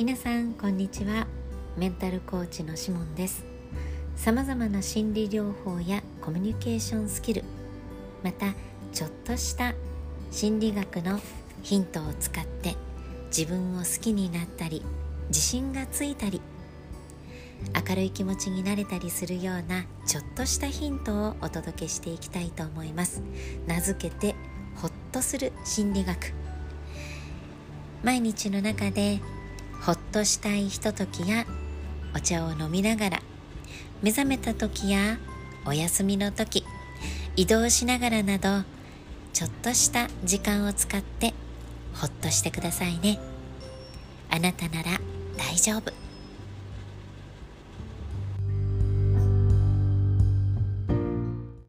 皆さんこんにちは。メンタルコーチのしもんです。さまざまな心理療法やコミュニケーションスキルまたちょっとした心理学のヒントを使って自分を好きになったり自信がついたり明るい気持ちになれたりするようなちょっとしたヒントをお届けしていきたいと思います。名付けてほっとする心理学。毎日の中でほっとしたいひとときやお茶を飲みながら目覚めた時やお休みの時移動しながらなどちょっとした時間を使ってほっとしてくださいね。あなたなら大丈夫。